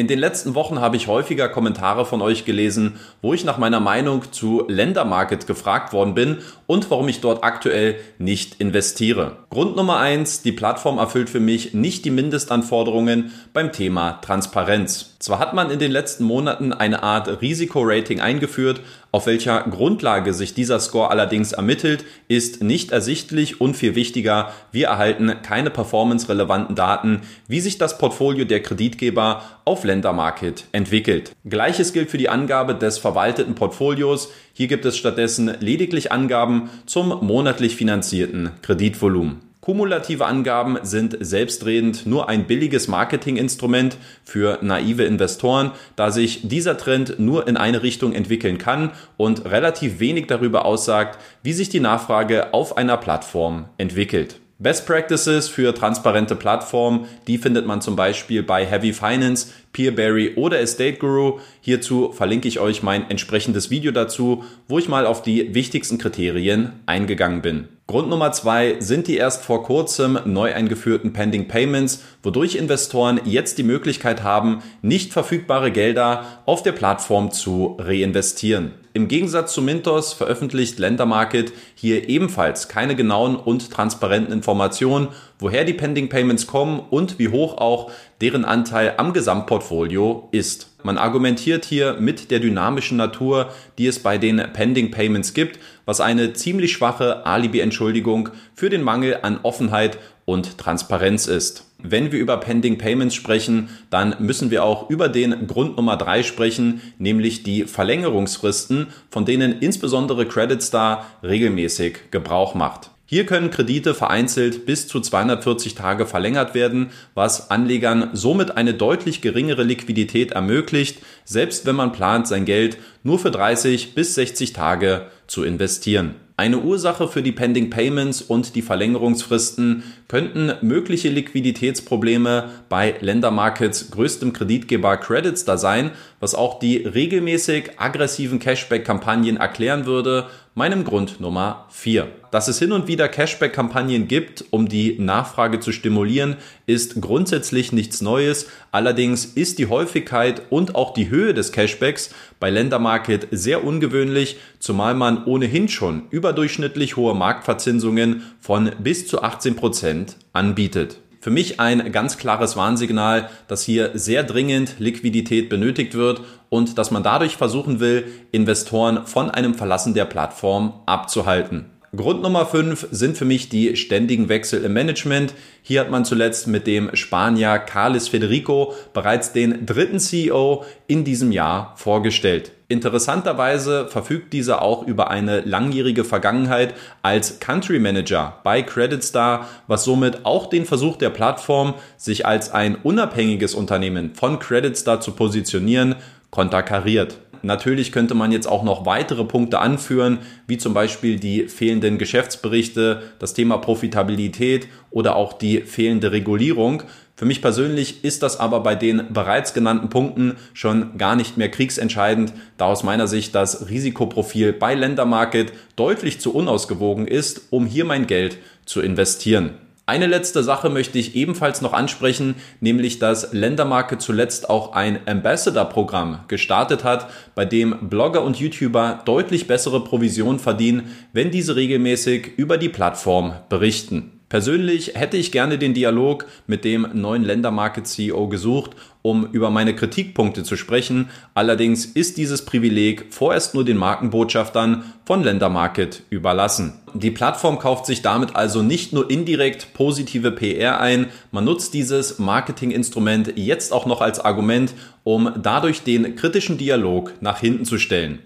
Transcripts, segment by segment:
In den letzten Wochen habe ich häufiger Kommentare von euch gelesen, wo ich nach meiner Meinung zu Ländermarket gefragt worden bin und warum ich dort aktuell nicht investiere. Grund Nummer eins: die Plattform erfüllt für mich nicht die Mindestanforderungen beim Thema Transparenz. Zwar hat man in den letzten Monaten eine Art Risikorating eingeführt, auf welcher Grundlage sich dieser Score allerdings ermittelt, ist nicht ersichtlich und viel wichtiger, wir erhalten keine performance-relevanten Daten, wie sich das Portfolio der Kreditgeber auf Ländermarket entwickelt. Gleiches gilt für die Angabe des verwalteten Portfolios. Hier gibt es stattdessen lediglich Angaben zum monatlich finanzierten Kreditvolumen. Kumulative Angaben sind selbstredend nur ein billiges Marketinginstrument für naive Investoren, da sich dieser Trend nur in eine Richtung entwickeln kann und relativ wenig darüber aussagt, wie sich die Nachfrage auf einer Plattform entwickelt. Best Practices für transparente Plattformen, die findet man zum Beispiel bei Heavy Finance, Peerberry oder Estate Guru. Hierzu verlinke ich euch mein entsprechendes Video dazu, wo ich mal auf die wichtigsten Kriterien eingegangen bin. Grund Nummer zwei sind die erst vor kurzem neu eingeführten Pending Payments, wodurch Investoren jetzt die Möglichkeit haben, nicht verfügbare Gelder auf der Plattform zu reinvestieren. Im Gegensatz zu Mintos veröffentlicht Ländermarket hier ebenfalls keine genauen und transparenten Informationen, woher die Pending Payments kommen und wie hoch auch deren Anteil am Gesamtportfolio ist. Man argumentiert hier mit der dynamischen Natur, die es bei den Pending Payments gibt, was eine ziemlich schwache Alibi-Entschuldigung für den Mangel an Offenheit und Transparenz ist. Wenn wir über Pending Payments sprechen, dann müssen wir auch über den Grund Nummer drei sprechen, nämlich die Verlängerungsfristen, von denen insbesondere Credit Star regelmäßig Gebrauch macht. Hier können Kredite vereinzelt bis zu 240 Tage verlängert werden, was Anlegern somit eine deutlich geringere Liquidität ermöglicht, selbst wenn man plant, sein Geld nur für 30 bis 60 Tage zu investieren. Eine Ursache für die Pending Payments und die Verlängerungsfristen könnten mögliche Liquiditätsprobleme bei Ländermarkets größtem Kreditgeber Credits da sein, was auch die regelmäßig aggressiven Cashback-Kampagnen erklären würde, meinem Grund Nummer 4. Dass es hin und wieder Cashback-Kampagnen gibt, um die Nachfrage zu stimulieren, ist grundsätzlich nichts Neues. Allerdings ist die Häufigkeit und auch die Höhe des Cashbacks bei Ländermarket sehr ungewöhnlich, zumal man ohnehin schon überdurchschnittlich hohe Marktverzinsungen von bis zu 18 Prozent anbietet. Für mich ein ganz klares Warnsignal, dass hier sehr dringend Liquidität benötigt wird und dass man dadurch versuchen will, Investoren von einem Verlassen der Plattform abzuhalten. Grund Nummer 5 sind für mich die ständigen Wechsel im Management. Hier hat man zuletzt mit dem Spanier Carles Federico bereits den dritten CEO in diesem Jahr vorgestellt. Interessanterweise verfügt dieser auch über eine langjährige Vergangenheit als Country Manager bei Credit Star, was somit auch den Versuch der Plattform, sich als ein unabhängiges Unternehmen von Credit Star zu positionieren, konterkariert. Natürlich könnte man jetzt auch noch weitere Punkte anführen, wie zum Beispiel die fehlenden Geschäftsberichte, das Thema Profitabilität oder auch die fehlende Regulierung. Für mich persönlich ist das aber bei den bereits genannten Punkten schon gar nicht mehr kriegsentscheidend, da aus meiner Sicht das Risikoprofil bei Ländermarket deutlich zu unausgewogen ist, um hier mein Geld zu investieren. Eine letzte Sache möchte ich ebenfalls noch ansprechen, nämlich dass Ländermarke zuletzt auch ein Ambassador-Programm gestartet hat, bei dem Blogger und YouTuber deutlich bessere Provisionen verdienen, wenn diese regelmäßig über die Plattform berichten. Persönlich hätte ich gerne den Dialog mit dem neuen Ländermarket-CEO gesucht, um über meine Kritikpunkte zu sprechen. Allerdings ist dieses Privileg vorerst nur den Markenbotschaftern von Ländermarket überlassen. Die Plattform kauft sich damit also nicht nur indirekt positive PR ein, man nutzt dieses Marketinginstrument jetzt auch noch als Argument, um dadurch den kritischen Dialog nach hinten zu stellen.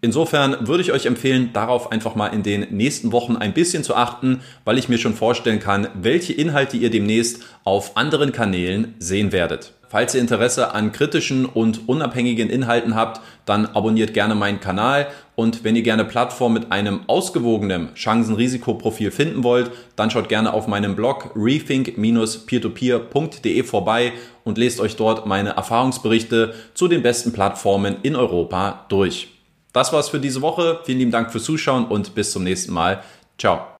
Insofern würde ich euch empfehlen, darauf einfach mal in den nächsten Wochen ein bisschen zu achten, weil ich mir schon vorstellen kann, welche Inhalte ihr demnächst auf anderen Kanälen sehen werdet. Falls ihr Interesse an kritischen und unabhängigen Inhalten habt, dann abonniert gerne meinen Kanal und wenn ihr gerne Plattformen mit einem ausgewogenen Chancen-Risikoprofil finden wollt, dann schaut gerne auf meinem Blog rethink-peertopeer.de vorbei und lest euch dort meine Erfahrungsberichte zu den besten Plattformen in Europa durch. Das war's für diese Woche. Vielen lieben Dank fürs Zuschauen und bis zum nächsten Mal. Ciao.